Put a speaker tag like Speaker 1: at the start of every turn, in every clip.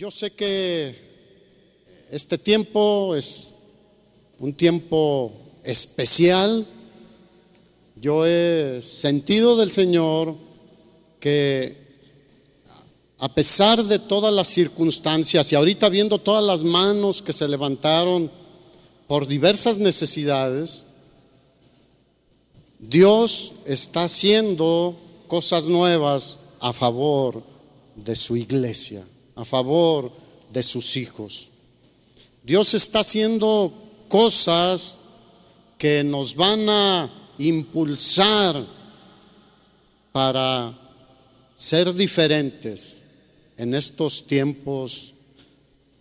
Speaker 1: Yo sé que este tiempo es un tiempo especial. Yo he sentido del Señor que a pesar de todas las circunstancias y ahorita viendo todas las manos que se levantaron por diversas necesidades, Dios está haciendo cosas nuevas a favor de su iglesia a favor de sus hijos. Dios está haciendo cosas que nos van a impulsar para ser diferentes en estos tiempos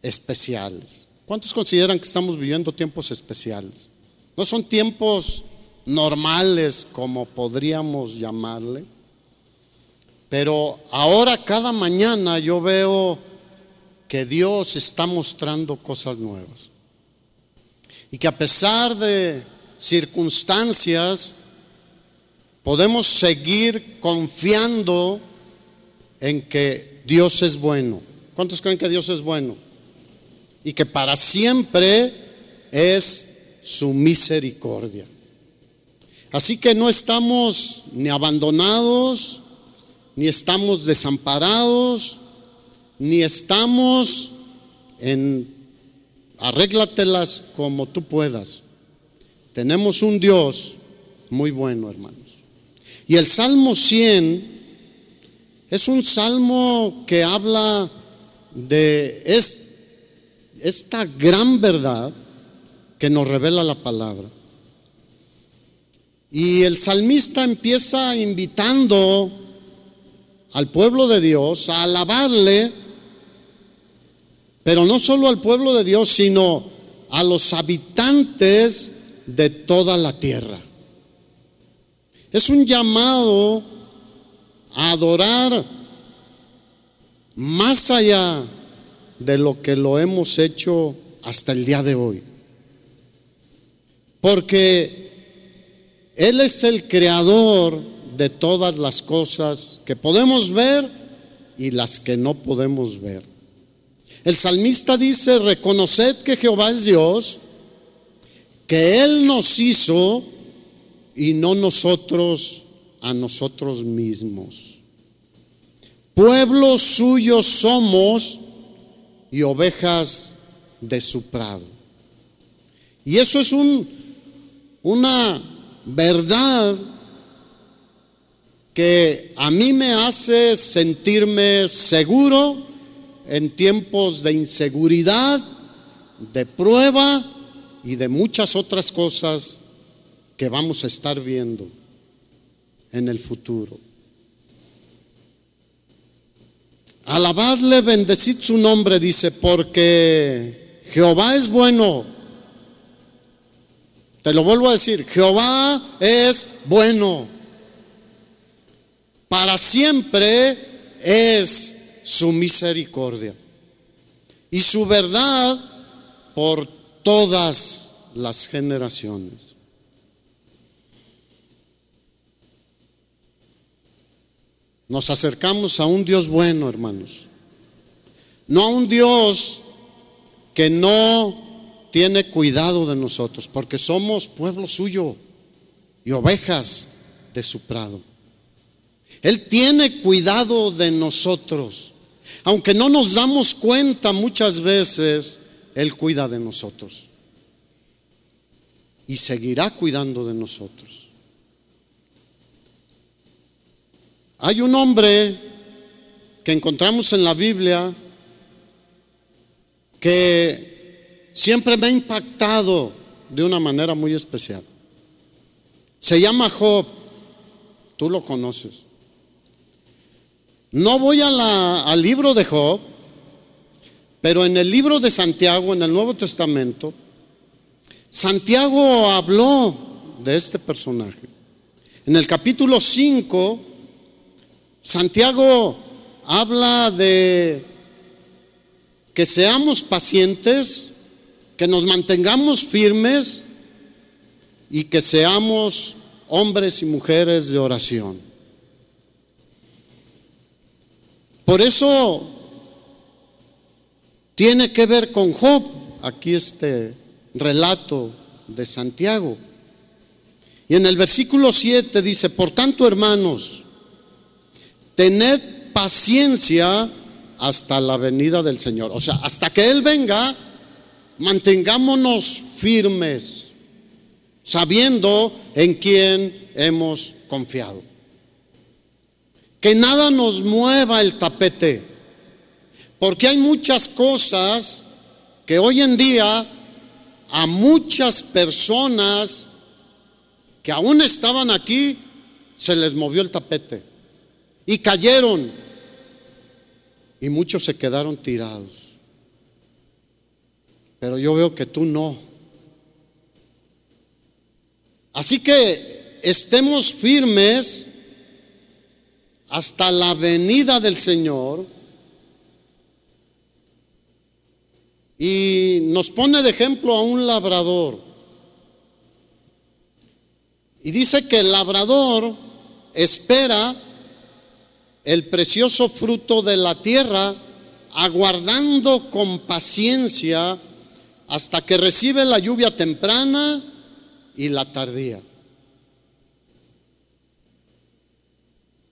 Speaker 1: especiales. ¿Cuántos consideran que estamos viviendo tiempos especiales? No son tiempos normales como podríamos llamarle, pero ahora cada mañana yo veo que Dios está mostrando cosas nuevas. Y que a pesar de circunstancias, podemos seguir confiando en que Dios es bueno. ¿Cuántos creen que Dios es bueno? Y que para siempre es su misericordia. Así que no estamos ni abandonados, ni estamos desamparados, ni estamos en arréglatelas como tú puedas. Tenemos un Dios muy bueno, hermanos. Y el Salmo 100 es un salmo que habla de esta gran verdad que nos revela la palabra. Y el salmista empieza invitando al pueblo de Dios a alabarle pero no solo al pueblo de Dios, sino a los habitantes de toda la tierra. Es un llamado a adorar más allá de lo que lo hemos hecho hasta el día de hoy. Porque Él es el creador de todas las cosas que podemos ver y las que no podemos ver. El salmista dice, reconoced que Jehová es Dios, que Él nos hizo y no nosotros a nosotros mismos. Pueblo suyo somos y ovejas de su prado. Y eso es un, una verdad que a mí me hace sentirme seguro en tiempos de inseguridad, de prueba y de muchas otras cosas que vamos a estar viendo en el futuro. Alabadle, bendecid su nombre, dice, porque Jehová es bueno. Te lo vuelvo a decir, Jehová es bueno. Para siempre es su misericordia y su verdad por todas las generaciones. Nos acercamos a un Dios bueno, hermanos. No a un Dios que no tiene cuidado de nosotros, porque somos pueblo suyo y ovejas de su prado. Él tiene cuidado de nosotros. Aunque no nos damos cuenta muchas veces, Él cuida de nosotros. Y seguirá cuidando de nosotros. Hay un hombre que encontramos en la Biblia que siempre me ha impactado de una manera muy especial. Se llama Job. Tú lo conoces. No voy al libro de Job, pero en el libro de Santiago, en el Nuevo Testamento, Santiago habló de este personaje. En el capítulo 5, Santiago habla de que seamos pacientes, que nos mantengamos firmes y que seamos hombres y mujeres de oración. Por eso tiene que ver con Job, aquí este relato de Santiago. Y en el versículo 7 dice, por tanto hermanos, tened paciencia hasta la venida del Señor. O sea, hasta que Él venga, mantengámonos firmes, sabiendo en quién hemos confiado. Que nada nos mueva el tapete, porque hay muchas cosas que hoy en día a muchas personas que aún estaban aquí se les movió el tapete y cayeron y muchos se quedaron tirados. Pero yo veo que tú no. Así que estemos firmes hasta la venida del Señor. Y nos pone de ejemplo a un labrador. Y dice que el labrador espera el precioso fruto de la tierra, aguardando con paciencia hasta que recibe la lluvia temprana y la tardía.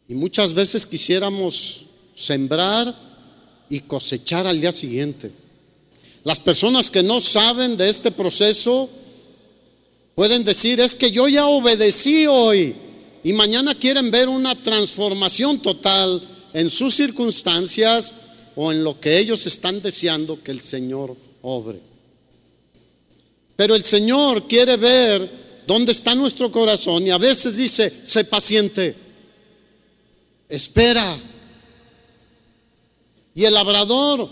Speaker 1: Y muchas veces quisiéramos sembrar y cosechar al día siguiente. Las personas que no saben de este proceso pueden decir, es que yo ya obedecí hoy y mañana quieren ver una transformación total en sus circunstancias o en lo que ellos están deseando que el Señor obre. Pero el Señor quiere ver dónde está nuestro corazón y a veces dice, sé paciente, espera. Y el labrador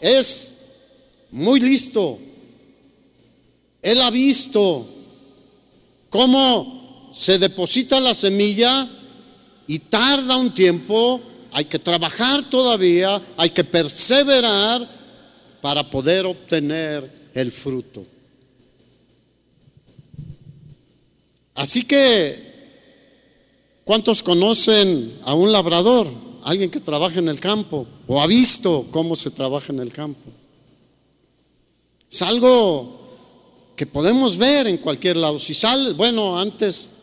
Speaker 1: es muy listo. Él ha visto cómo se deposita la semilla y tarda un tiempo, hay que trabajar todavía, hay que perseverar para poder obtener el fruto. Así que, ¿cuántos conocen a un labrador? Alguien que trabaja en el campo o ha visto cómo se trabaja en el campo. Es algo que podemos ver en cualquier lado. Si sale, bueno, antes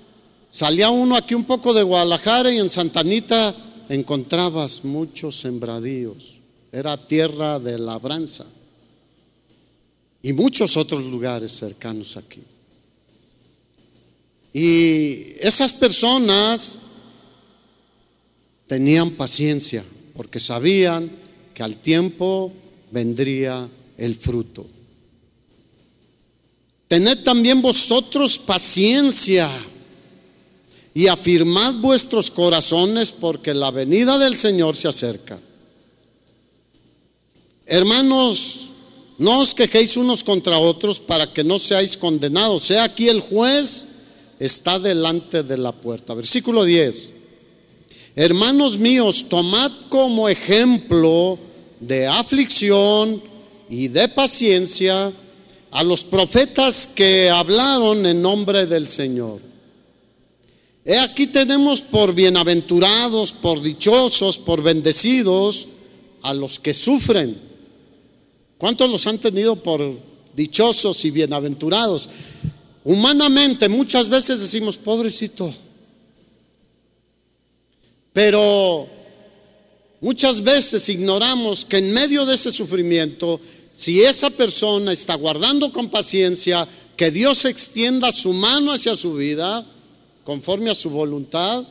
Speaker 1: Salía uno aquí un poco de Guadalajara y en Santanita encontrabas muchos sembradíos. Era tierra de labranza. Y muchos otros lugares cercanos aquí. Y esas personas tenían paciencia porque sabían que al tiempo vendría el fruto. Tened también vosotros paciencia y afirmad vuestros corazones porque la venida del Señor se acerca. Hermanos, no os quejéis unos contra otros para que no seáis condenados. Sea aquí el juez está delante de la puerta. Versículo 10. Hermanos míos, tomad como ejemplo de aflicción y de paciencia a los profetas que hablaron en nombre del Señor. He aquí tenemos por bienaventurados, por dichosos, por bendecidos a los que sufren. ¿Cuántos los han tenido por dichosos y bienaventurados? Humanamente muchas veces decimos, pobrecito. Pero muchas veces ignoramos que en medio de ese sufrimiento, si esa persona está guardando con paciencia, que Dios extienda su mano hacia su vida, conforme a su voluntad,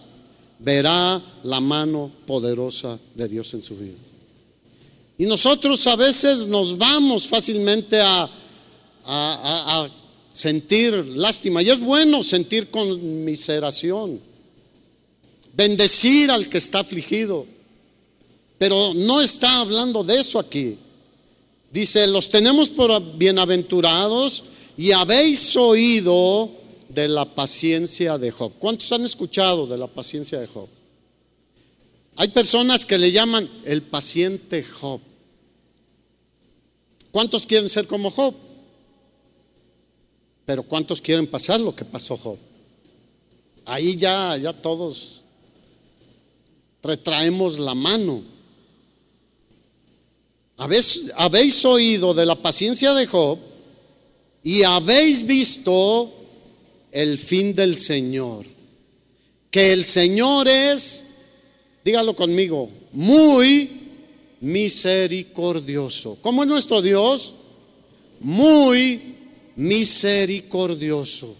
Speaker 1: verá la mano poderosa de Dios en su vida. Y nosotros a veces nos vamos fácilmente a, a, sentir lástima. Y es bueno sentir conmiseración, bendecir al que está afligido. Pero no está hablando de eso aquí. Dice, los tenemos por bienaventurados y habéis oído de la paciencia de Job. ¿Cuántos han escuchado de la paciencia de Job? Hay personas que le llaman el paciente Job. ¿Cuántos quieren ser como Job? Pero ¿cuántos quieren pasar lo que pasó Job? Ahí ya, ya todos retraemos la mano. habéis, habéis oído de la paciencia de Job y habéis visto el fin del Señor. Que el Señor es, dígalo conmigo, muy misericordioso. ¿Cómo es nuestro Dios? Muy misericordioso.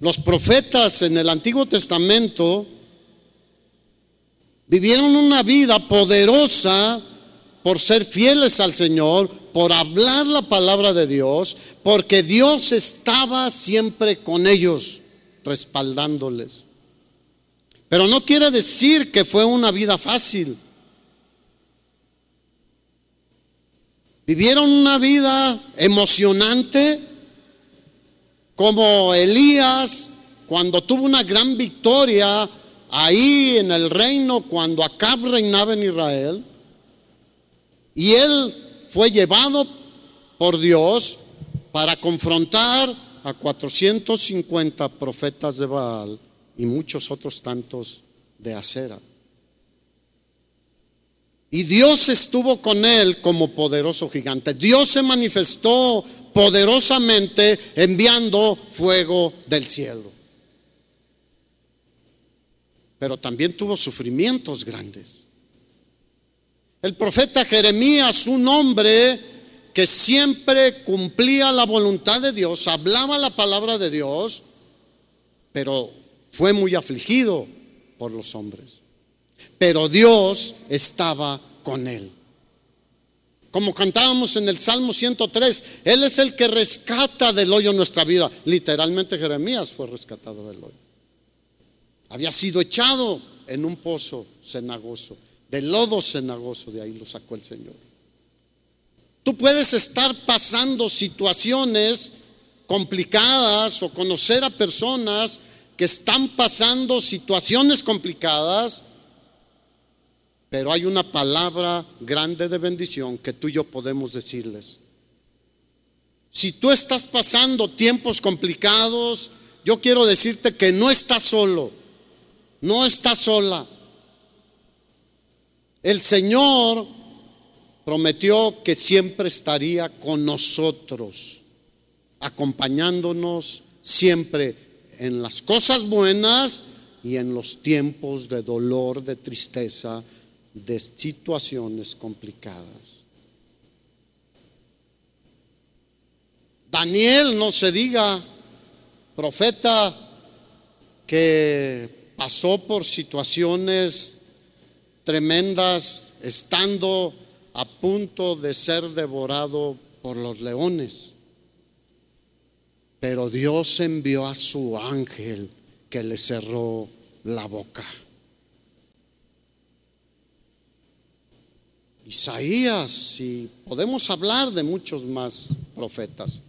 Speaker 1: Los profetas en el Antiguo Testamento vivieron una vida poderosa por ser fieles al Señor, por hablar la palabra de Dios, porque Dios estaba siempre con ellos, respaldándoles. Pero no quiere decir que fue una vida fácil. Vivieron una vida emocionante, como Elías, cuando tuvo una gran victoria ahí en el reino, cuando Acab reinaba en Israel, y él fue llevado por Dios para confrontar a 450 profetas de Baal y muchos otros tantos de Acera. Y Dios estuvo con él como poderoso gigante. Dios se manifestó poderosamente enviando fuego del cielo. Pero también tuvo sufrimientos grandes. El profeta Jeremías, un hombre que siempre cumplía la voluntad de Dios, hablaba la palabra de Dios, pero fue muy afligido por los hombres. Pero Dios estaba con él. Como cantábamos en el Salmo 103, Él es el que rescata del hoyo nuestra vida. Literalmente Jeremías fue rescatado del hoyo. Había sido echado en un pozo cenagoso del lodo cenagoso, de ahí lo sacó el Señor. Tú puedes estar pasando situaciones complicadas o conocer a personas que están pasando situaciones complicadas, pero hay una palabra grande de bendición que tú y yo podemos decirles. Si tú estás pasando tiempos complicados, yo quiero decirte que no estás solo, no estás sola. El Señor prometió que siempre estaría con nosotros, acompañándonos siempre en las cosas buenas y en los tiempos de dolor, de tristeza, de situaciones complicadas. Daniel, no se diga, profeta que pasó por situaciones tremendas, estando a punto de ser devorado por los leones. Pero Dios envió a su ángel que le cerró la boca. Isaías, y podemos hablar de muchos más profetas.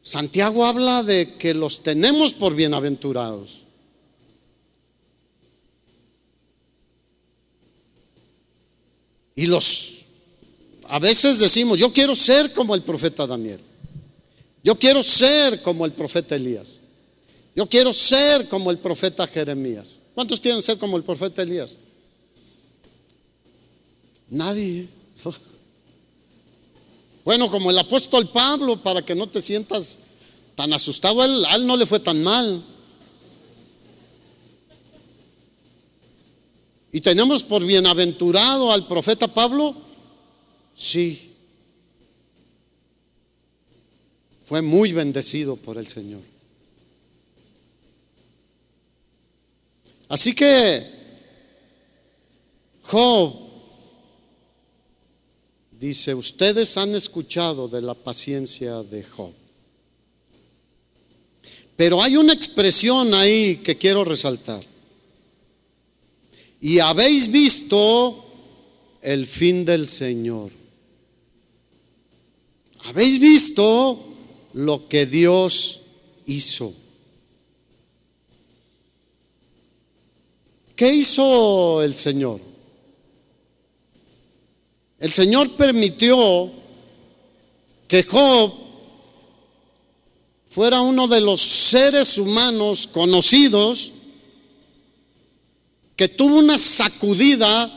Speaker 1: Santiago habla de que los tenemos por bienaventurados. Y los, a veces decimos, yo quiero ser como el profeta Daniel. Yo quiero ser como el profeta Elías. Yo quiero ser como el profeta Jeremías. ¿Cuántos quieren ser como el profeta Elías? Nadie. Bueno, como el apóstol Pablo, para que no te sientas tan asustado, a él, no le fue tan mal. ¿Y tenemos por bienaventurado al profeta Pablo? Sí. Fue muy bendecido por el Señor. Así que Job dice, ustedes han escuchado de la paciencia de Job. Pero hay una expresión ahí que quiero resaltar y habéis visto el fin del Señor. Habéis visto lo que Dios hizo. ¿Qué hizo el Señor? El Señor permitió que Job fuera uno de los seres humanos conocidos que tuvo una sacudida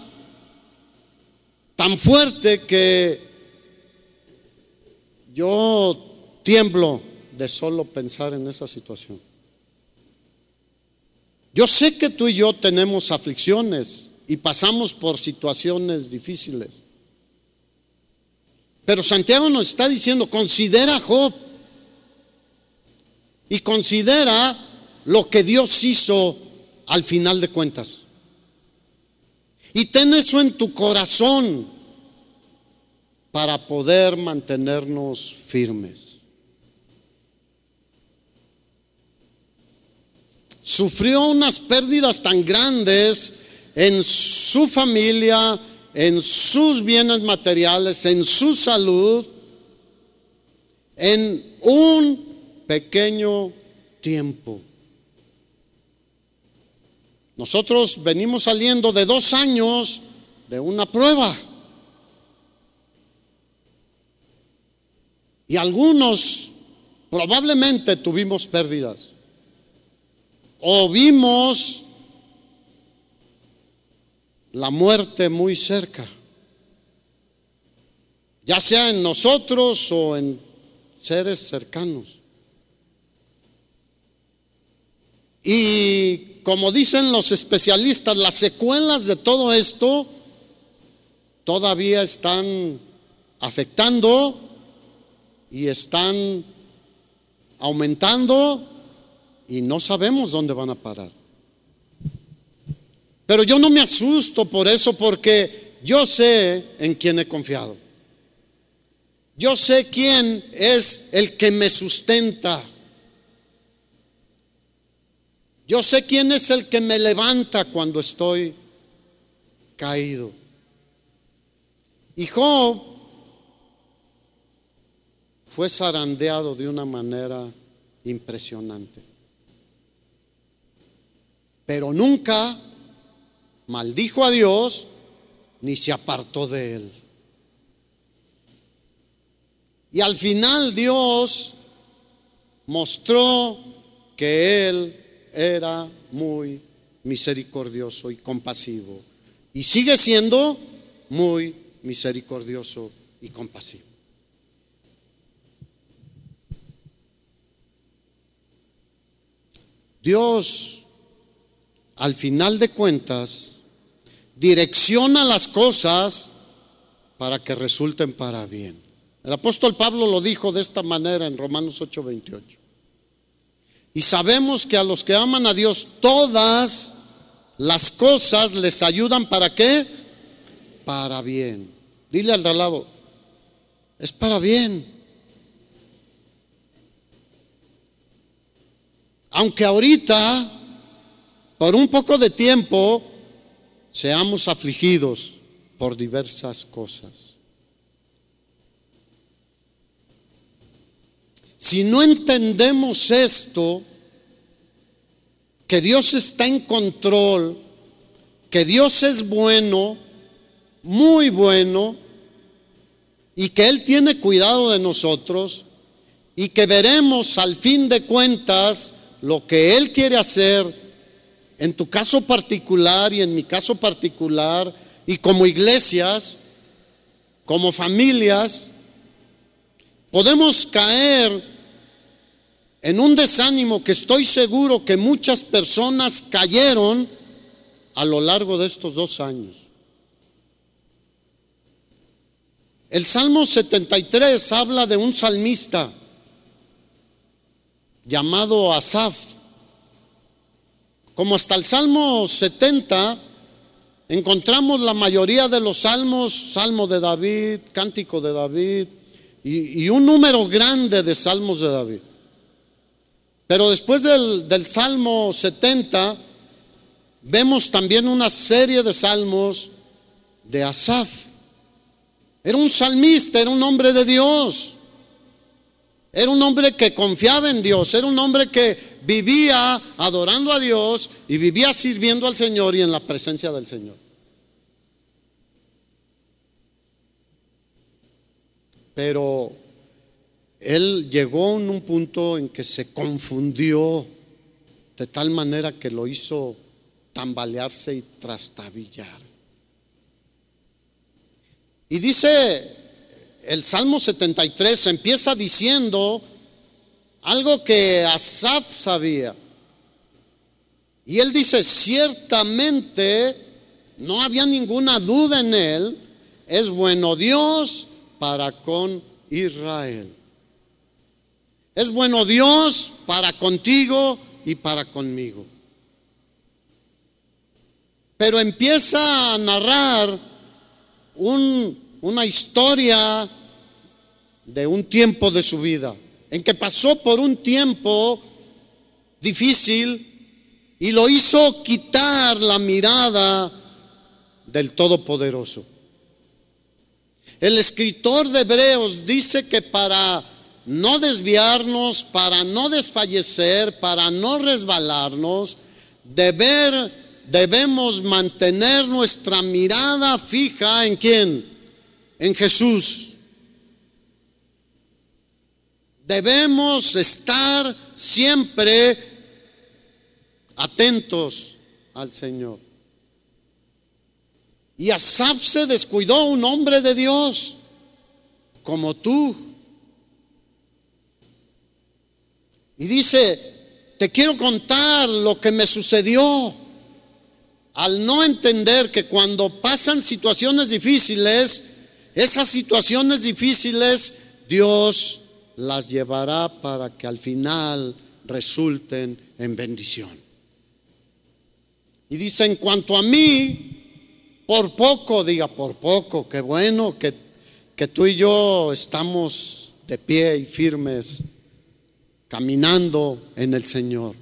Speaker 1: tan fuerte que yo tiemblo de solo pensar en esa situación. Yo sé que tú y yo tenemos aflicciones y pasamos por situaciones difíciles. Pero Santiago nos está diciendo, considera a Job y considera lo que Dios hizo al final de cuentas. Y ten eso en tu corazón para poder mantenernos firmes. Sufrió unas pérdidas tan grandes en su familia, en sus bienes materiales, en su salud, en un pequeño tiempo. Nosotros venimos saliendo de dos años de una prueba. Y algunos probablemente tuvimos pérdidas. O vimos la muerte muy cerca. Ya sea en nosotros o en seres cercanos. Y como dicen los especialistas, las secuelas de todo esto todavía están afectando y están aumentando y no sabemos dónde van a parar. Pero yo no me asusto por eso porque yo sé en quién he confiado. Yo sé quién es el que me sustenta. Yo sé quién es el que me levanta cuando estoy caído. Y Job fue zarandeado de una manera impresionante. Pero nunca maldijo a Dios ni se apartó de él. Y al final Dios mostró que él era muy misericordioso y compasivo. Y sigue siendo muy misericordioso y compasivo. Dios, al final de cuentas, direcciona las cosas para que resulten para bien. El apóstol Pablo lo dijo de esta manera en Romanos 8:28. Y sabemos que a los que aman a Dios todas las cosas les ayudan para qué? Para bien. Dile al lado, es para bien. Aunque ahorita, por un poco de tiempo, seamos afligidos por diversas cosas. Si no entendemos esto, que Dios está en control, que Dios es bueno, muy bueno, y que Él tiene cuidado de nosotros, y que veremos al fin de cuentas lo que Él quiere hacer en tu caso particular y en mi caso particular, y como iglesias, como familias, podemos caer en un desánimo que estoy seguro que muchas personas cayeron a lo largo de estos dos años. El Salmo 73 habla de un salmista llamado Asaf. Como hasta el Salmo 70 encontramos la mayoría de los salmos, Salmo de David, Cántico de David, y, un número grande de salmos de David. Pero después del, Salmo 70, vemos también una serie de salmos de Asaf. Era un salmista, era un hombre de Dios. Era un hombre que confiaba en Dios, era un hombre que vivía adorando a Dios y vivía sirviendo al Señor y en la presencia del Señor. Pero él llegó en un punto en que se confundió de tal manera que lo hizo tambalearse y trastabillar. Y dice el Salmo 73, empieza diciendo algo que Asaf sabía. Y él dice, ciertamente no había ninguna duda en él, es bueno Dios para con Israel. Es bueno Dios para contigo y para conmigo. Pero empieza a narrar una historia de un tiempo de su vida, en que pasó por un tiempo difícil y lo hizo quitar la mirada del Todopoderoso. El escritor de Hebreos dice que para no desviarnos, para no desfallecer, para no resbalarnos, debemos mantener nuestra mirada fija en quién? En Jesús. Debemos estar siempre atentos al Señor. Y Asaf se descuidó, un hombre de Dios, como tú. Y dice, te quiero contar lo que me sucedió al no entender que cuando pasan situaciones difíciles, esas situaciones difíciles Dios las llevará para que al final resulten en bendición. Y dice, en cuanto a mí, por poco, diga por poco, qué bueno que, tú y yo estamos de pie y firmes, caminando en el Señor.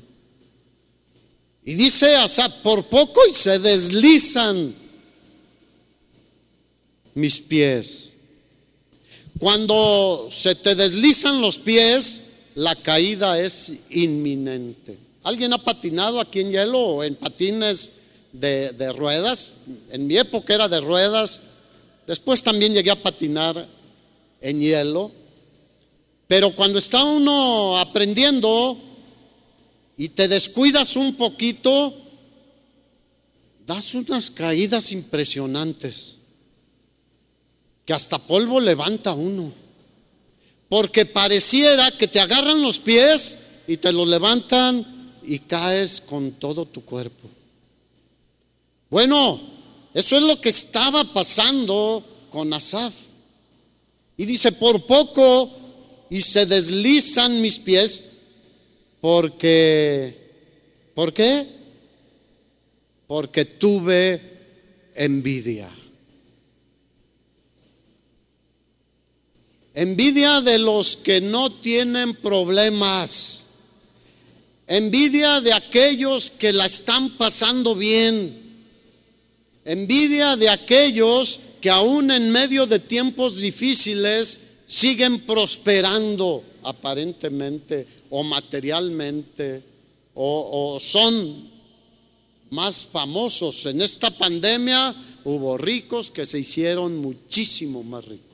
Speaker 1: Y dice Asaf, por poco y se deslizan mis pies. Cuando se te deslizan los pies, la caída es inminente. ¿Alguien ha patinado aquí en hielo o en patines de, ruedas? En mi época era de ruedas. Después también llegué a patinar en hielo. Pero cuando está uno aprendiendo y te descuidas un poquito, das unas caídas impresionantes que hasta polvo levanta uno. Porque pareciera que te agarran los pies y te los levantan y caes con todo tu cuerpo. Bueno, eso es lo que estaba pasando con Asaf. Y dice, por poco y se deslizan mis pies porque, ¿por qué? Porque tuve envidia. Envidia de los que no tienen problemas. Envidia de aquellos que la están pasando bien. Envidia de aquellos que aún en medio de tiempos difíciles siguen prosperando aparentemente o materialmente o, o son más famosos. En esta pandemia hubo ricos que se hicieron muchísimo más ricos.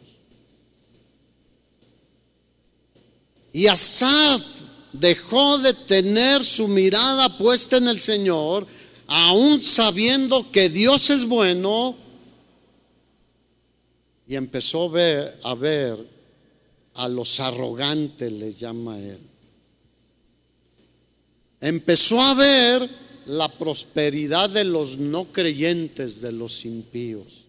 Speaker 1: Y Asaf dejó de tener su mirada puesta en el Señor, aún sabiendo que Dios es bueno, y empezó a ver, a ver a los arrogantes, le llama él. Empezó a ver la prosperidad de los no creyentes, de los impíos.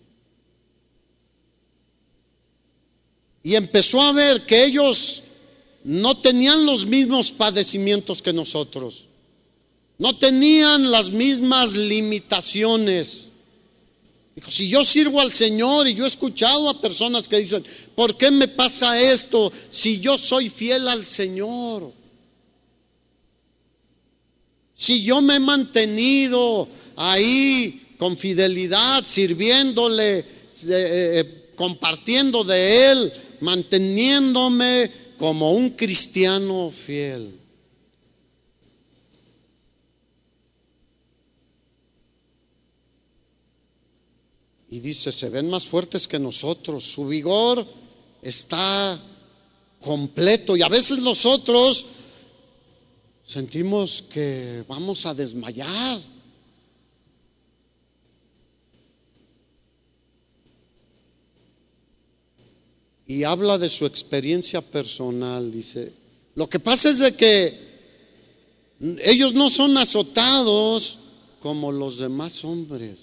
Speaker 1: Y empezó a ver que ellos no tenían los mismos padecimientos que nosotros, no tenían las mismas limitaciones. Dijo, si yo sirvo al Señor y yo he escuchado a personas que dicen, ¿por qué me pasa esto si yo soy fiel al Señor? Si yo me he mantenido ahí con fidelidad, sirviéndole, eh, eh, compartiendo de Él, manteniéndome como un cristiano fiel. Y dice, se ven más fuertes que nosotros, su vigor está completo y a veces nosotros sentimos que vamos a desmayar. Y habla de su experiencia personal. Dice, lo que pasa es de que ellos no son azotados como los demás hombres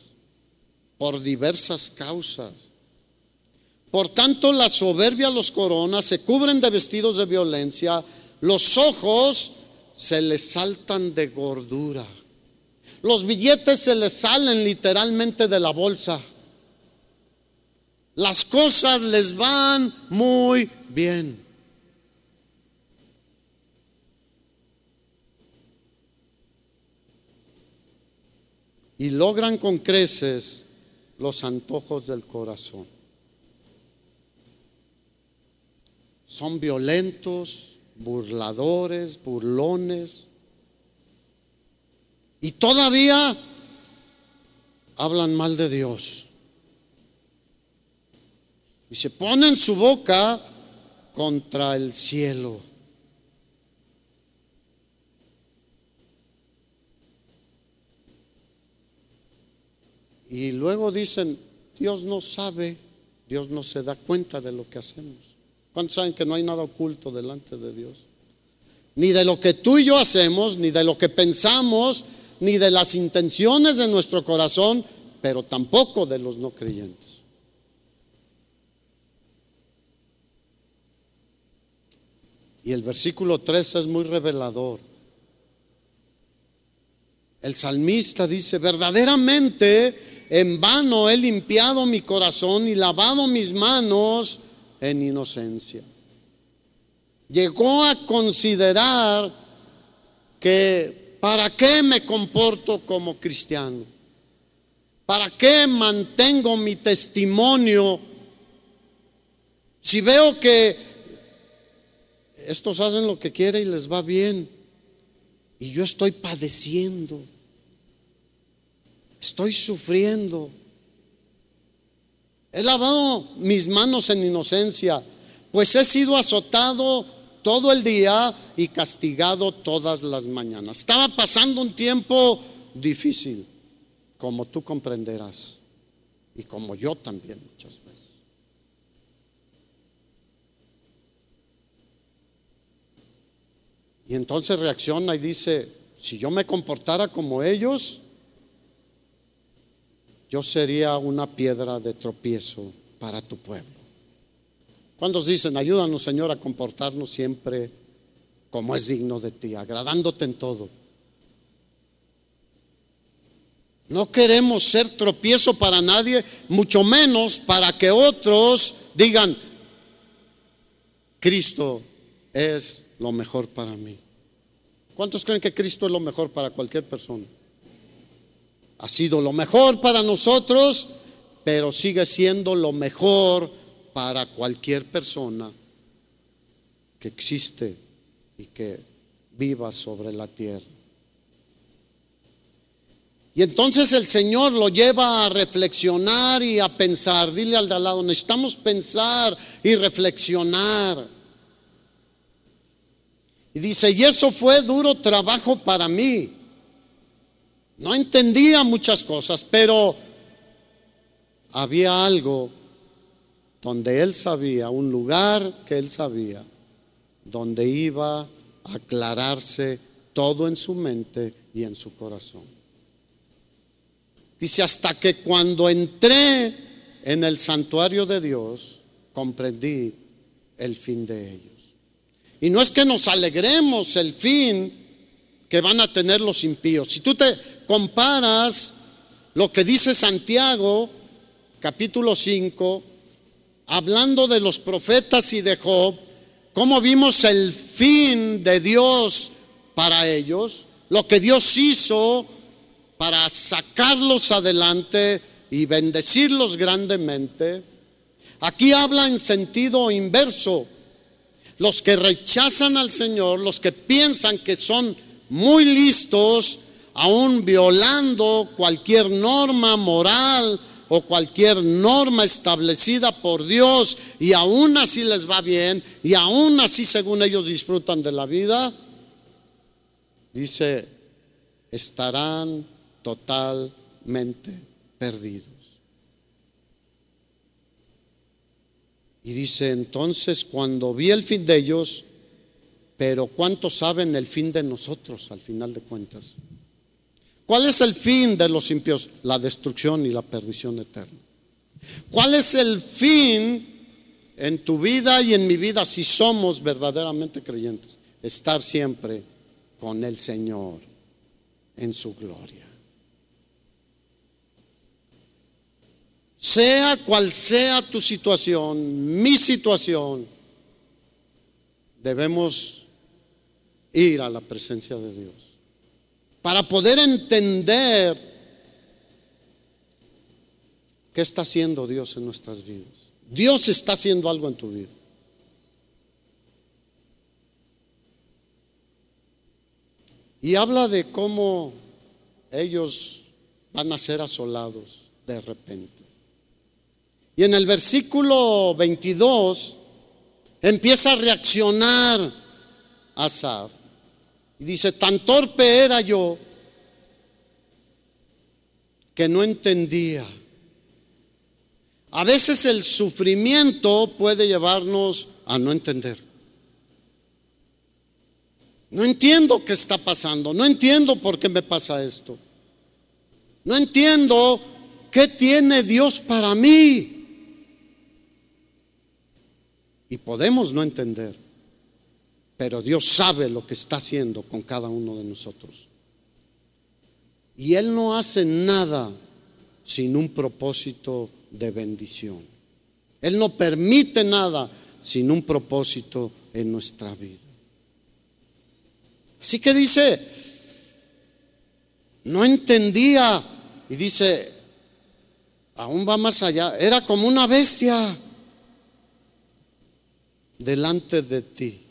Speaker 1: por diversas causas. Por tanto, la soberbia los corona, se cubren de vestidos de violencia, los ojos se les saltan de gordura. Los billetes se les salen literalmente de la bolsa. Las cosas les van muy bien. Y logran con creces los antojos del corazón. Son violentos, burladores, burlones. Y todavía hablan mal de Dios. Y se ponen su boca contra el cielo. Y luego dicen, Dios no sabe, Dios no se da cuenta de lo que hacemos. ¿Cuántos saben que no hay nada oculto delante de Dios? Ni de lo que tú y yo hacemos, ni de lo que pensamos, ni de las intenciones de nuestro corazón, pero tampoco de los no creyentes. Y el versículo 3 es muy revelador. El salmista dice, verdaderamente en vano he limpiado mi corazón y lavado mis manos en inocencia. Llegó a considerar que ¿para qué me comporto como cristiano? ¿Para qué mantengo mi testimonio si veo que estos hacen lo que quieren y les va bien. Y yo estoy padeciendo. Estoy sufriendo. He lavado mis manos en inocencia, pues he sido azotado todo el día y castigado todas las mañanas. Estaba pasando un tiempo difícil, como tú comprenderás, y como yo también muchas veces. Y entonces reacciona y dice, si yo me comportara como ellos, yo sería una piedra de tropiezo para tu pueblo. ¿Cuántos dicen, ayúdanos Señor a comportarnos siempre como es digno de ti, agradándote en todo? No queremos ser tropiezo para nadie, mucho menos para que otros digan, Cristo es lo mejor para mí. ¿Cuántos creen que Cristo es lo mejor para cualquier persona? Ha sido lo mejor para nosotros, pero sigue siendo lo mejor para cualquier persona que existe y que viva sobre la tierra. Y entonces el Señor lo lleva a reflexionar y a pensar. Dile al de al lado, necesitamos pensar y reflexionar. Y dice, y eso fue duro trabajo para mí. No entendía muchas cosas, pero había algo donde él sabía, un lugar que él sabía, donde iba a aclararse todo en su mente y en su corazón. Dice, hasta que cuando entré en el santuario de Dios, comprendí el fin de ello. Y no es que nos alegremos el fin que van a tener los impíos. Si tú te comparas lo que dice Santiago, capítulo 5, hablando de los profetas y de Job, cómo vimos el fin de Dios para ellos, lo que Dios hizo para sacarlos adelante y bendecirlos grandemente. Aquí habla en sentido inverso los que rechazan al Señor, los que piensan que son muy listos, aún violando cualquier norma moral o cualquier norma establecida por Dios y aún así les va bien y aún así según ellos disfrutan de la vida, dice, estarán totalmente perdidos. Y dice, entonces cuando vi el fin de ellos, pero ¿cuántos saben el fin de nosotros al final de cuentas? ¿Cuál es el fin de los impíos? La destrucción y la perdición eterna. ¿Cuál es el fin en tu vida y en mi vida si somos verdaderamente creyentes? Estar siempre con el Señor en su gloria. Sea cual sea tu situación, mi situación, debemos ir a la presencia de Dios para poder entender qué está haciendo Dios en nuestras vidas. Dios está haciendo algo en tu vida. Y habla de cómo ellos van a ser asolados de repente. Y en el versículo 22 empieza a reaccionar Asaf. Y dice, tan torpe era yo que no entendía. A veces el sufrimiento puede llevarnos a no entender. No entiendo qué está pasando, no entiendo por qué me pasa esto. No entiendo qué tiene Dios para mí. Y podemos no entender, pero Dios sabe lo que está haciendo con cada uno de nosotros. Y Él no hace nada sin un propósito de bendición. Él no permite nada sin un propósito en nuestra vida. Así que dice, no entendía y dice, aún va más allá, era como una bestia delante de ti.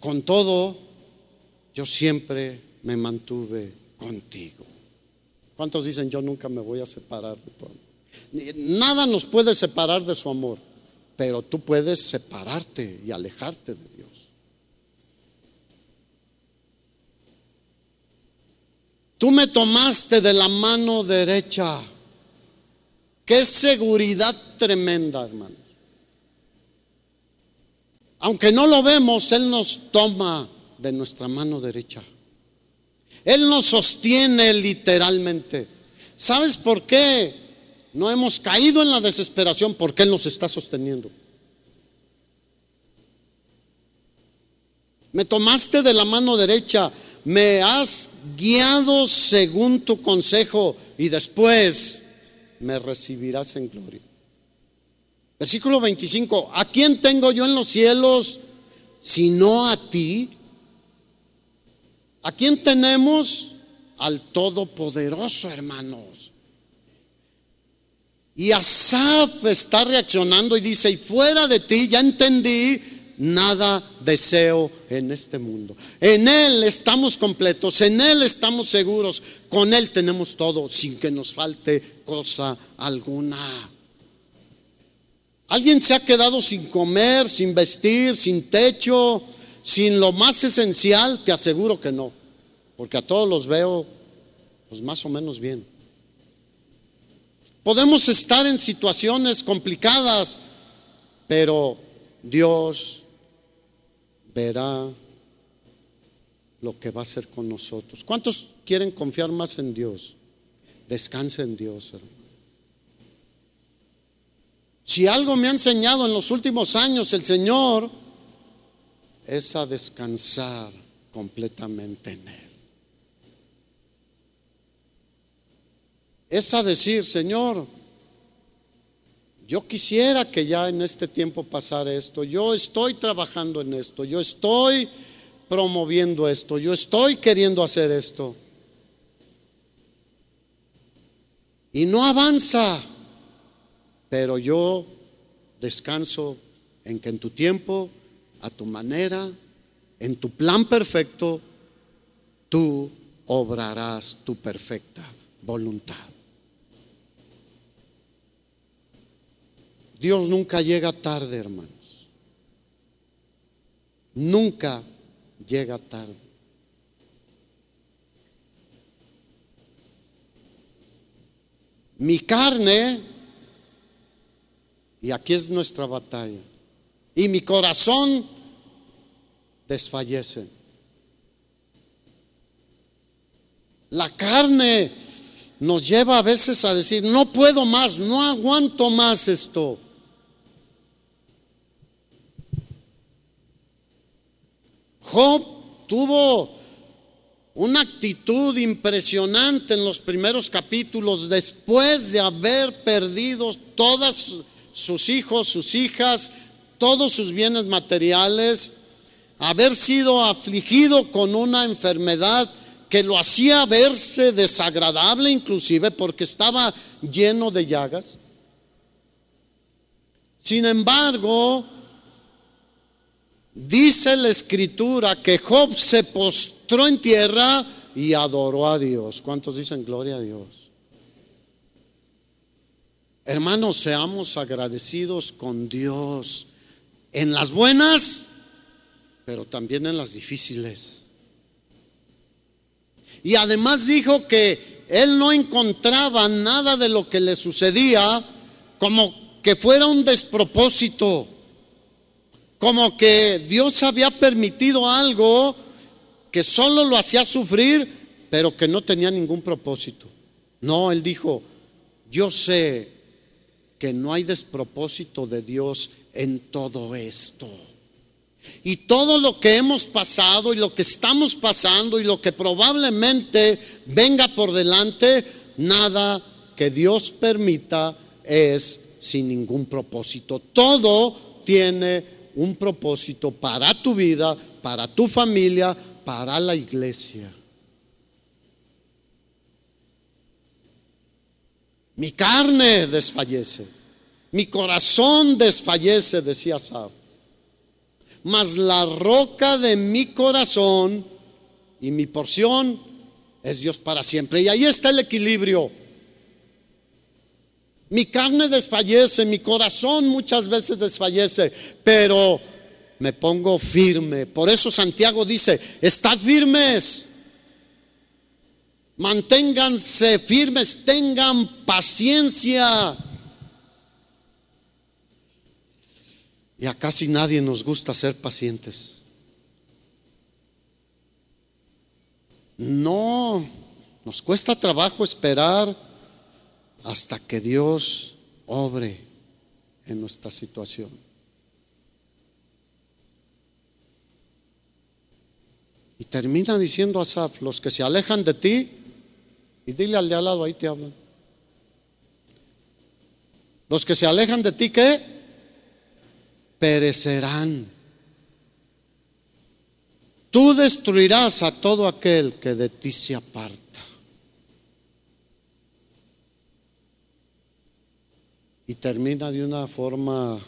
Speaker 1: Con todo, yo siempre me mantuve contigo. ¿Cuántos dicen yo nunca me voy a separar de tu amor? Nada nos puede separar de su amor, pero tú puedes separarte y alejarte de Dios. Tú me tomaste de la mano derecha. Qué seguridad tremenda, hermano. Aunque no lo vemos, Él nos toma de nuestra mano derecha. Él nos sostiene literalmente. ¿Sabes por qué no hemos caído en la desesperación? Porque Él nos está sosteniendo. Me tomaste de la mano derecha, me has guiado según tu consejo y después me recibirás en gloria. Versículo 25, ¿a quién tengo yo en los cielos sino a ti? ¿A quién tenemos? Al Todopoderoso, hermanos. Y Asaf está reaccionando y dice, y fuera de ti ya entendí, nada deseo en este mundo. En Él estamos completos, en Él estamos seguros, con Él tenemos todo, sin que nos falte cosa alguna. ¿Alguien se ha quedado sin comer, sin vestir, sin techo, sin lo más esencial? Te aseguro que no, porque a todos los veo pues más o menos bien. Podemos estar en situaciones complicadas, pero Dios verá lo que va a hacer con nosotros. ¿Cuántos quieren confiar más en Dios? Descansa en Dios, hermano. Si algo me ha enseñado en los últimos años el Señor, es a descansar completamente en Él. Es a decir, Señor, yo quisiera que ya en este tiempo pasara esto, yo estoy trabajando en esto, yo estoy promoviendo esto, yo estoy queriendo hacer esto. Y no avanza. Pero yo descanso en que en tu tiempo, a tu manera, en tu plan perfecto, tú obrarás tu perfecta voluntad. Dios nunca llega tarde, hermanos. Nunca llega tarde. Mi carne Y aquí es nuestra batalla. Y mi corazón desfallece. La carne nos lleva a veces a decir, no puedo más, no aguanto más esto. Job tuvo una actitud impresionante en los primeros capítulos después de haber perdido todos sus hijos, sus hijas, todos sus bienes materiales, haber sido afligido con una enfermedad que lo hacía verse desagradable inclusive porque estaba lleno de llagas. Sin embargo, Dice la escritura que Job se postró en tierra y adoró a Dios. ¿Cuántos dicen gloria a Dios? Hermanos, seamos agradecidos con Dios en las buenas, pero también en las difíciles. Y además dijo que él no encontraba nada de lo que le sucedía como que fuera un despropósito como que Dios había permitido algo que solo lo hacía sufrir, pero que no tenía ningún propósito. No, él dijo, yo sé que no hay despropósito de Dios en todo esto. Y todo lo que hemos pasado y lo que estamos pasando y lo que probablemente venga por delante, nada que Dios permita es sin ningún propósito. Todo tiene un propósito para tu vida, para tu familia, para la iglesia. Mi carne desfallece, mi corazón desfallece, decía Sab. Mas la roca de mi corazón y mi porción es Dios para siempre. Y ahí está el equilibrio. Mi carne desfallece, mi corazón muchas veces desfallece, pero me pongo firme. Por eso Santiago dice, estad firmes, manténganse firmes, tengan paciencia. Y a casi nadie nos gusta ser pacientes. No, nos cuesta trabajo esperar hasta que Dios obre en nuestra situación. Y termina diciendo Asaf, los que se alejan de ti, y dile al de al lado, ahí te hablan. Los que se alejan de ti, ¿qué? Perecerán. Tú destruirás a todo aquel que de ti se aparta. y termina de una forma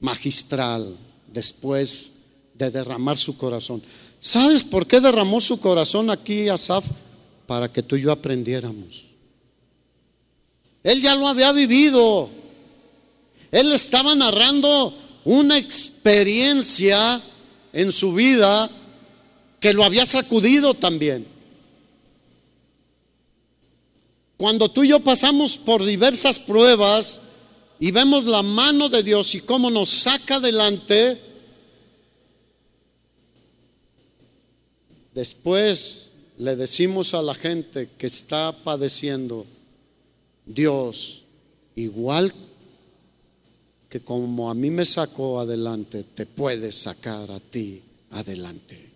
Speaker 1: magistral después de derramar su corazón. ¿Sabes por qué derramó su corazón aquí Asaf? Para que tú y yo aprendiéramos. Él ya lo había vivido. Él estaba narrando una experiencia en su vida que lo había sacudido también. Cuando tú y yo pasamos por diversas pruebas y vemos la mano de Dios y cómo nos saca adelante, después le decimos a la gente que está padeciendo, Dios, igual que como a mí me sacó adelante, te puede sacar a ti adelante.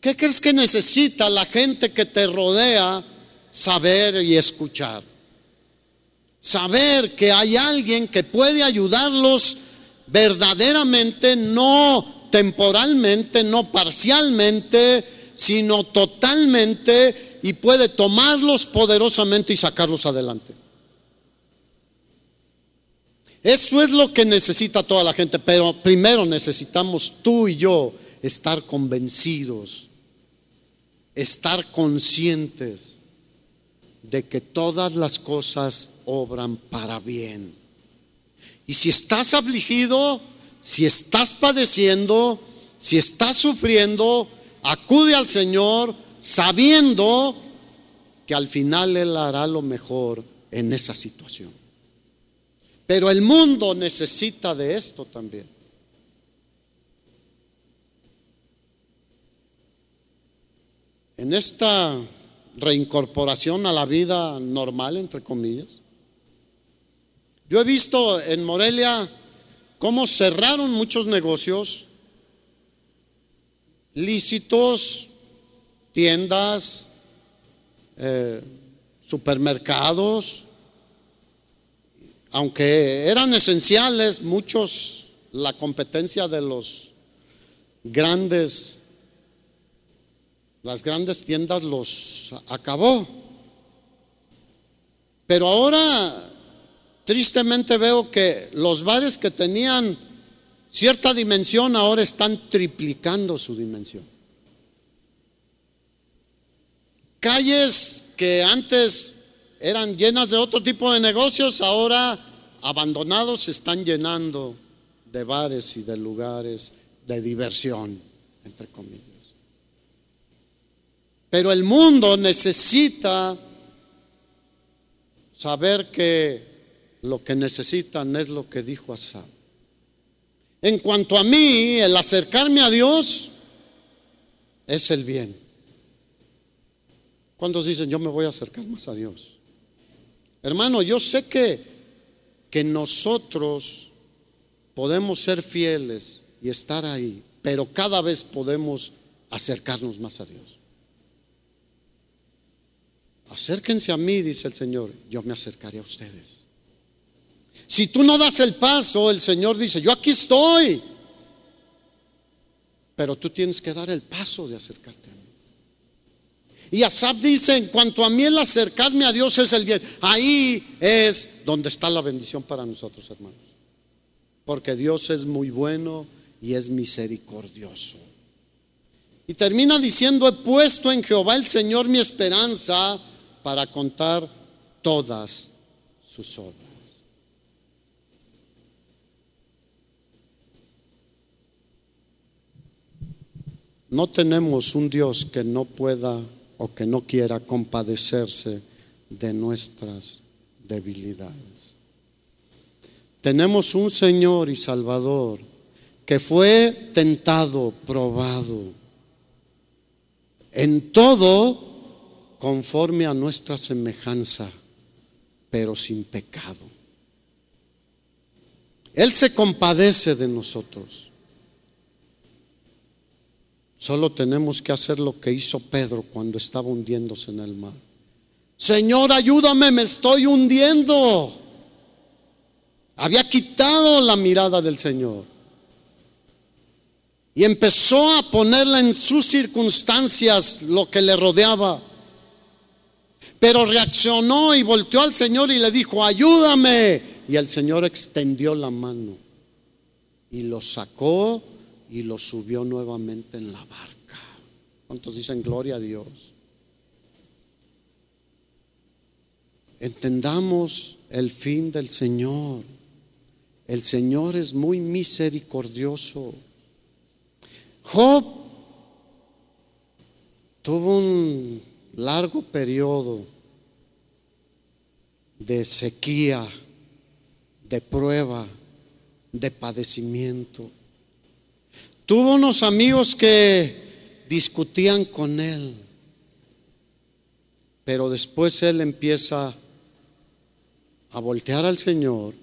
Speaker 1: ¿Qué crees que necesita la gente que te rodea saber y escuchar. Saber que hay alguien que puede ayudarlos verdaderamente, no temporalmente, no parcialmente, sino totalmente y puede tomarlos poderosamente y sacarlos adelante. Eso es lo que necesita toda la gente, pero primero necesitamos tú y yo estar convencidos, estar conscientes de que todas las cosas obran para bien. Y si estás afligido, si estás padeciendo, si estás sufriendo, acude al Señor sabiendo que al final Él hará lo mejor en esa situación. Pero el mundo necesita de esto también. En esta reincorporación a la vida normal, entre comillas, yo he visto en Morelia cómo cerraron muchos negocios lícitos, tiendas, eh, supermercados, aunque eran esenciales, muchos, la competencia de los grandes, las grandes tiendas los acabó. Pero ahora, tristemente veo que los bares que tenían cierta dimensión ahora están triplicando su dimensión. Calles que antes eran llenas de otro tipo de negocios, ahora abandonados se están llenando de bares y de lugares de diversión, entre comillas. Pero el mundo necesita saber que lo que necesitan es lo que dijo Asab. En cuanto a mí, el acercarme a Dios es el bien. ¿Cuántos dicen, yo me voy a acercar más a Dios? Hermano, yo sé que, que nosotros podemos ser fieles y estar ahí, pero cada vez podemos acercarnos más a Dios. Acérquense a mí, dice el Señor, yo me acercaré a ustedes. Si tú no das el paso, el Señor dice, yo aquí estoy. Pero tú tienes que dar el paso de acercarte a mí. Y Asab dice, en cuanto a mí el acercarme a Dios es el bien. Ahí es donde está la bendición para nosotros, hermanos. Porque Dios es muy bueno y es misericordioso. Y termina diciendo, he puesto en Jehová el Señor mi esperanza para contar todas sus obras. No tenemos un Dios que no pueda o que no quiera compadecerse de nuestras debilidades. Tenemos un Señor y Salvador que fue tentado, probado, en todo conforme a nuestra semejanza, pero sin pecado. Él se compadece de nosotros. Solo tenemos que hacer lo que hizo Pedro cuando estaba hundiéndose en el mar. Señor, ayúdame, me estoy hundiendo. Había quitado la mirada del Señor. Y empezó a ponerla en sus circunstancias, lo que le rodeaba. Pero reaccionó y volteó al Señor y le dijo, ayúdame. Y el Señor extendió la mano y lo sacó y lo subió nuevamente en la barca. ¿Cuántos dicen gloria a Dios? Entendamos el fin del Señor. El Señor es muy misericordioso. Job tuvo un largo periodo de sequía, de prueba, de padecimiento. Tuvo unos amigos que discutían con él, pero después él empieza a voltear al Señor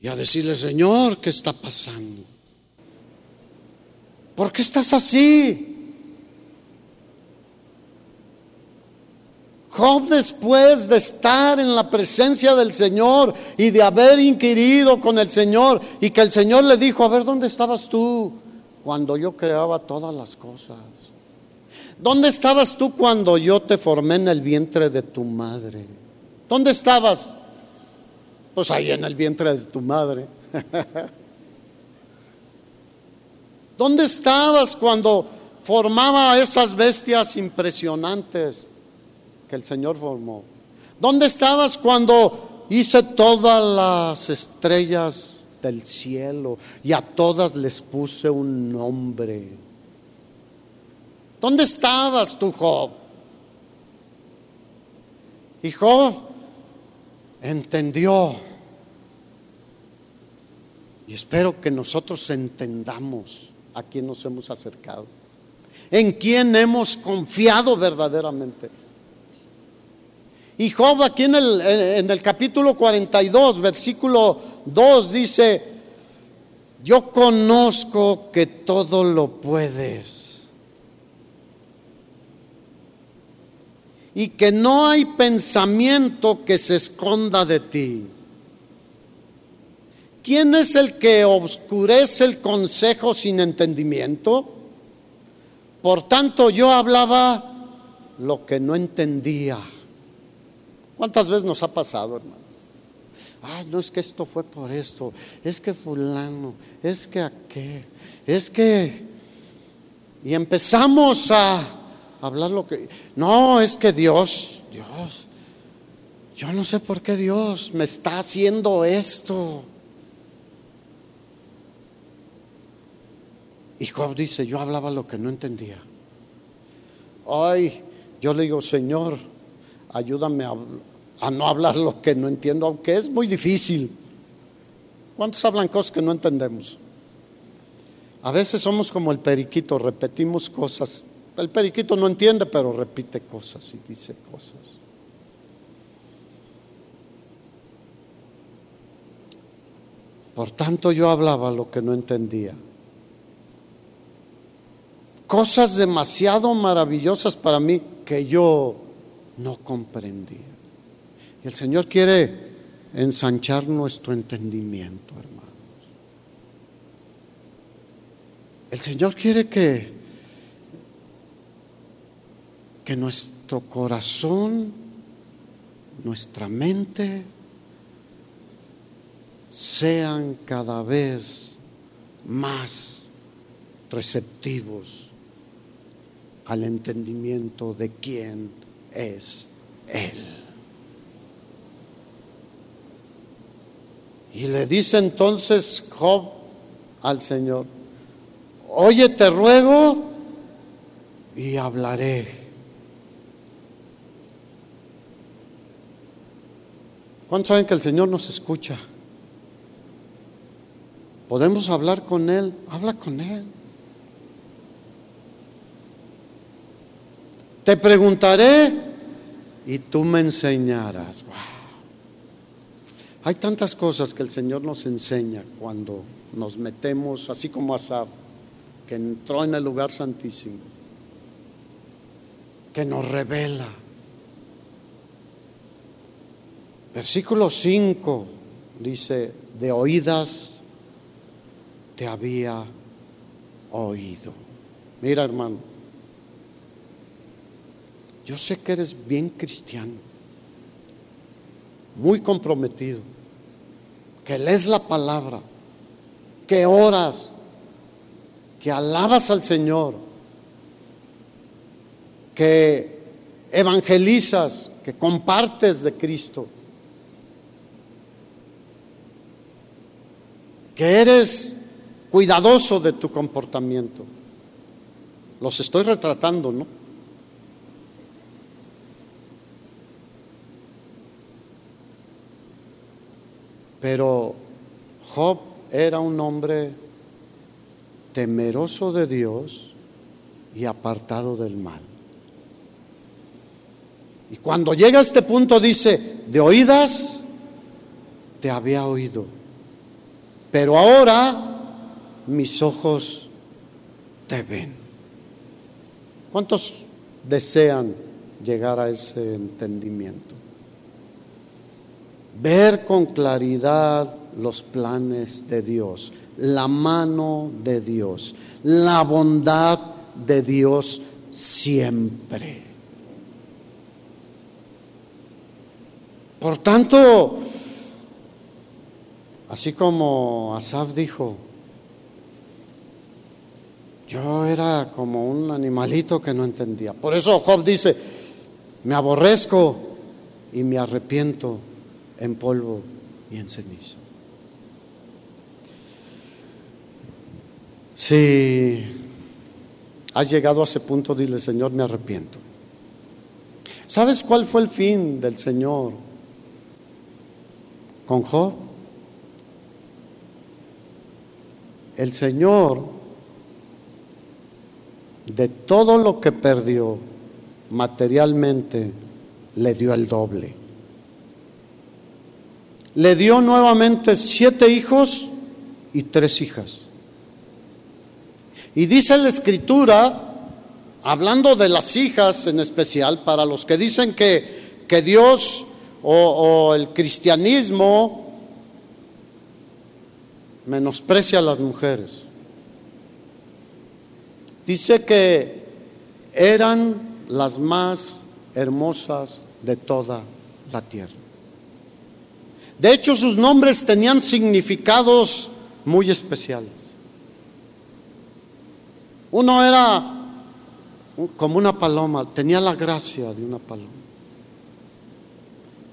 Speaker 1: y a decirle, Señor, ¿qué está pasando? ¿Por qué estás así? Job después de estar en la presencia del Señor y de haber inquirido con el Señor y que el Señor le dijo, a ver, ¿dónde estabas tú cuando yo creaba todas las cosas? ¿Dónde estabas tú cuando yo te formé en el vientre de tu madre? ¿Dónde estabas? Pues ahí en el vientre de tu madre. ¿Dónde estabas cuando formaba esas bestias impresionantes? que el Señor formó. ¿Dónde estabas cuando hice todas las estrellas del cielo y a todas les puse un nombre? ¿Dónde estabas tú, Job? Y Job entendió Y espero que nosotros entendamos a quién nos hemos acercado, en quién hemos confiado verdaderamente. Y Job aquí en el, en el capítulo 42, versículo 2 dice, yo conozco que todo lo puedes y que no hay pensamiento que se esconda de ti. ¿Quién es el que oscurece el consejo sin entendimiento? Por tanto, yo hablaba lo que no entendía. ¿Cuántas veces nos ha pasado, hermanos? Ay, no es que esto fue por esto, es que fulano, es que aquel, es que... Y empezamos a hablar lo que... No, es que Dios, Dios, yo no sé por qué Dios me está haciendo esto. Y Job dice, yo hablaba lo que no entendía. Ay, yo le digo, Señor, ayúdame a, a, no hablar lo que no entiendo, aunque es muy difícil. ¿Cuántos hablan cosas que no entendemos? A veces somos como el periquito, repetimos cosas el periquito no entiende, pero repite cosas y dice cosas. Por tanto yo hablaba lo que no entendía. Cosas demasiado maravillosas para mí que yo no comprendía. Y el Señor quiere ensanchar nuestro entendimiento, hermanos. El Señor quiere que que nuestro corazón, nuestra mente, sean cada vez más receptivos al entendimiento de quién es Él. Y le dice entonces Job al Señor, oye, te ruego y hablaré. ¿Cuántos saben que el Señor nos escucha? Podemos hablar con Él, habla con Él. Te preguntaré y tú me enseñarás. Hay tantas cosas que el Señor nos enseña cuando nos metemos, así como Asaf, que entró en el lugar santísimo, que nos revela Versículo 5 dice, de oídas te había oído. Mira hermano, yo sé que eres bien cristiano, muy comprometido, que lees la palabra, que oras, que alabas al Señor, que evangelizas, que compartes de Cristo. que eres cuidadoso de tu comportamiento. Los estoy retratando, ¿no? Pero Job era un hombre temeroso de Dios y apartado del mal. Y cuando llega a este punto dice, de oídas te había oído pero ahora mis ojos te ven. ¿Cuántos desean llegar a ese entendimiento? Ver con claridad los planes de Dios, la mano de Dios, la bondad de Dios siempre. Por tanto, Así como Asaf dijo, yo era como un animalito que no entendía. Por eso Job dice, me aborrezco y me arrepiento en polvo y en ceniza. Si has llegado a ese punto, dile, Señor, me arrepiento. ¿Sabes cuál fue el fin del Señor con Job? el Señor de todo lo que perdió materialmente le dio el doble. Le dio nuevamente siete hijos y tres hijas. Y dice la escritura, hablando de las hijas en especial, para los que dicen que, que Dios o, o el cristianismo menosprecia a las mujeres. Dice que eran las más hermosas de toda la tierra. De hecho, sus nombres tenían significados muy especiales. Uno era como una paloma, tenía la gracia de una paloma.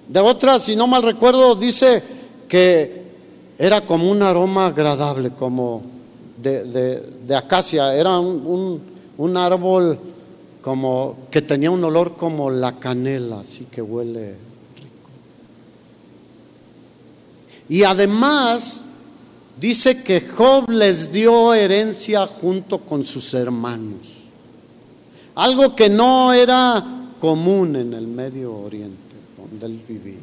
Speaker 1: De otra, si no mal recuerdo, dice que era como un aroma agradable, como de, acacia, era un, un, árbol como que tenía un olor como la canela, así que huele Y además dice que Job les dio herencia junto con sus hermanos, algo que no era común en el Medio Oriente, donde él vivía.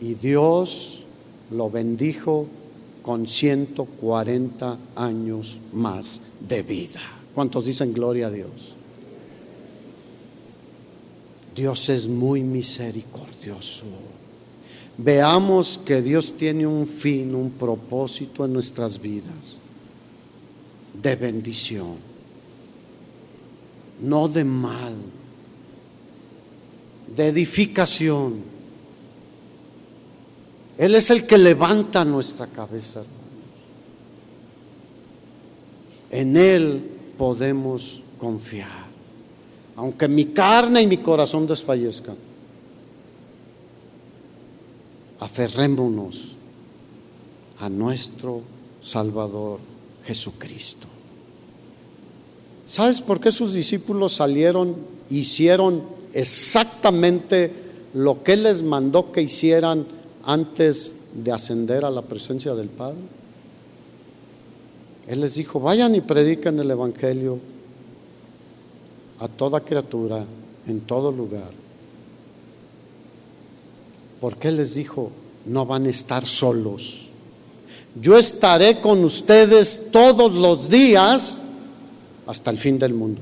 Speaker 1: Y Dios lo bendijo con 140 años más de vida. ¿Cuántos dicen gloria a Dios? Dios es muy misericordioso. Veamos que Dios tiene un fin, un propósito en nuestras vidas de bendición, no de mal, de edificación él es el que levanta nuestra cabeza, hermanos. En Él podemos confiar. Aunque mi carne y mi corazón desfallezcan, aferrémonos a nuestro Salvador Jesucristo. ¿Sabes por qué sus discípulos salieron, hicieron exactamente lo que les mandó que hicieran? antes de ascender a la presencia del Padre. Él les dijo, vayan y prediquen el Evangelio a toda criatura, en todo lugar. Porque les dijo, no van a estar solos. Yo estaré con ustedes todos los días hasta el fin del mundo.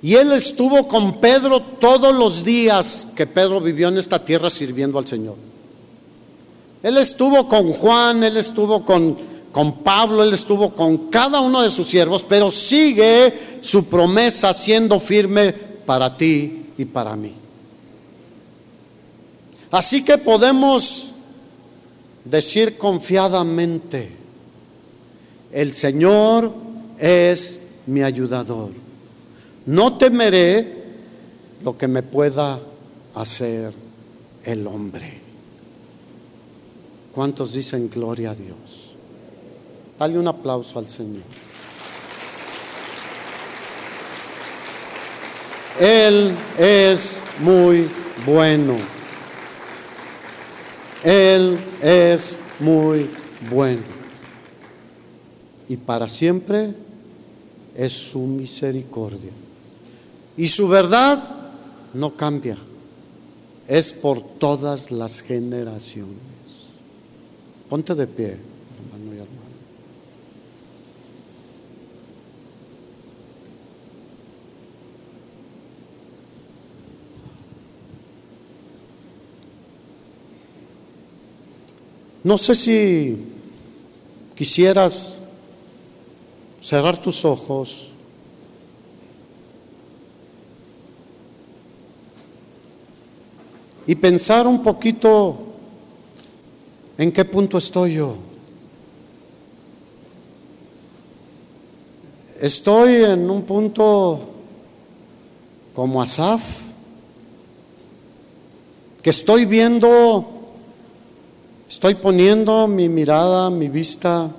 Speaker 1: Y él estuvo con Pedro todos los días que Pedro vivió en esta tierra sirviendo al Señor. Él estuvo con Juan, él estuvo con, con Pablo, él estuvo con cada uno de sus siervos, pero sigue su promesa siendo firme para ti y para mí. Así que podemos decir confiadamente, el Señor es mi ayudador. No temeré lo que me pueda hacer el hombre. ¿Cuántos dicen gloria a Dios? Dale un aplauso al Señor. Él es muy bueno. Él es muy bueno. Y para siempre es su misericordia. Y su verdad no cambia. Es por todas las generaciones. Ponte de pie, hermano y hermano. No sé si quisieras cerrar tus ojos y pensar un poquito en qué punto estoy yo. Estoy en un punto como Asaf, que estoy viendo, estoy poniendo mi mirada, mi vista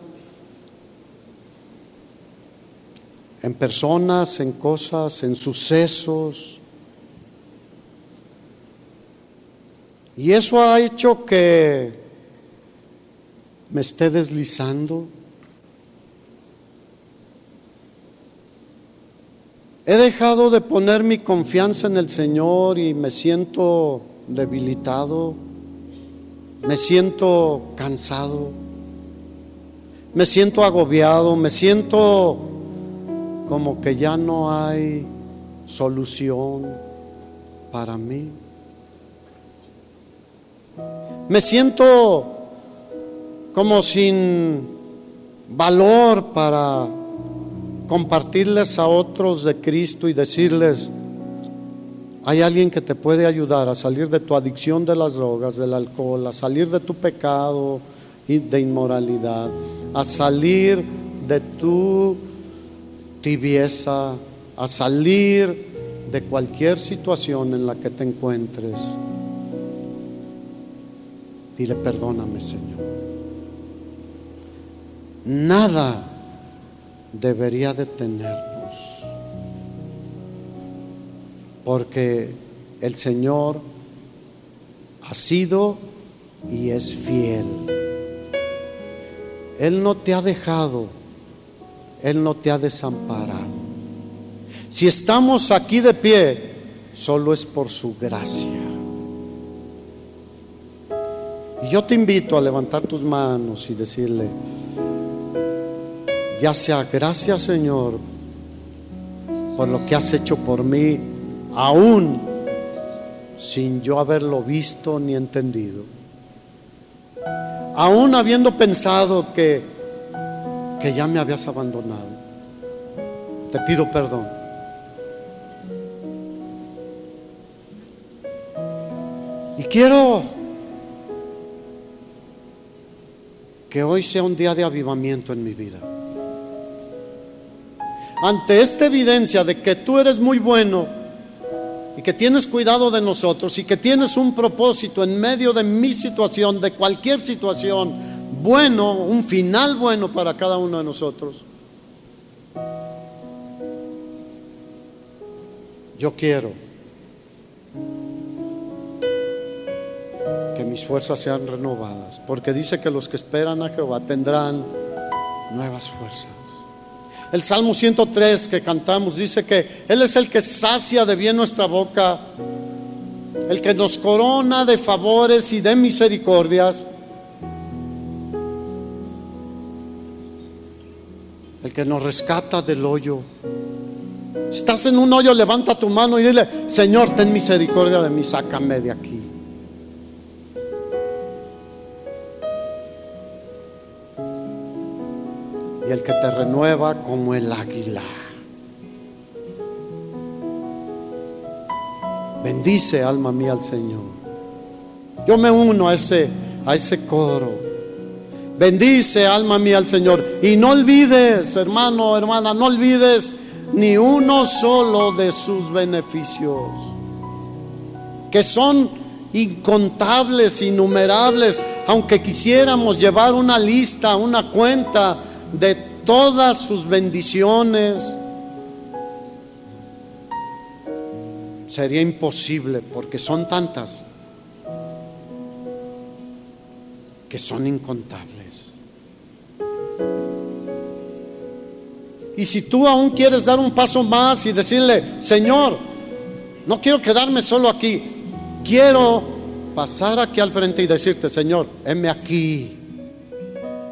Speaker 1: en personas, en cosas, en sucesos, Y eso ha hecho que me esté deslizando. He dejado de poner mi confianza en el Señor y me siento debilitado, me siento cansado, me siento agobiado, me siento como que ya no hay solución para mí. Me siento como sin valor para compartirles a otros de Cristo y decirles, hay alguien que te puede ayudar a salir de tu adicción de las drogas, del alcohol, a salir de tu pecado y de inmoralidad, a salir de tu tibieza, a salir de cualquier situación en la que te encuentres. Dile, perdóname, Señor. Nada debería detenernos. Porque el Señor ha sido y es fiel. Él no te ha dejado, Él no te ha desamparado. Si estamos aquí de pie, solo es por su gracia. Y yo te invito a levantar tus manos y decirle, ya sea gracias Señor por lo que has hecho por mí, aún sin yo haberlo visto ni entendido. Aún habiendo pensado que, que ya me habías abandonado. Te pido perdón. Y quiero que hoy sea un día de avivamiento en mi vida ante esta evidencia de que tú eres muy bueno y que tienes cuidado de nosotros y que tienes un propósito en medio de mi situación, de cualquier situación, bueno, un final bueno para cada uno de nosotros. Yo quiero que mis fuerzas sean renovadas, porque dice que los que esperan a Jehová tendrán nuevas fuerzas. El Salmo 103 que cantamos dice que Él es el que sacia de bien nuestra boca, el que nos corona de favores y de misericordias, el que nos rescata del hoyo. Estás en un hoyo, levanta tu mano y dile, Señor, ten misericordia de mí, sácame de aquí. Y el que te renueva como el águila. Bendice alma mía al Señor. Yo me uno a ese, a ese coro. Bendice alma mía al Señor. Y no olvides, hermano, hermana, no olvides ni uno solo de sus beneficios. Que son incontables, innumerables. Aunque quisiéramos llevar una lista, una cuenta de todas sus bendiciones, sería imposible porque son tantas que son incontables. Y si tú aún quieres dar un paso más y decirle, Señor, no quiero quedarme solo aquí, quiero pasar aquí al frente y decirte, Señor, heme aquí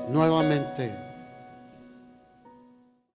Speaker 1: nuevamente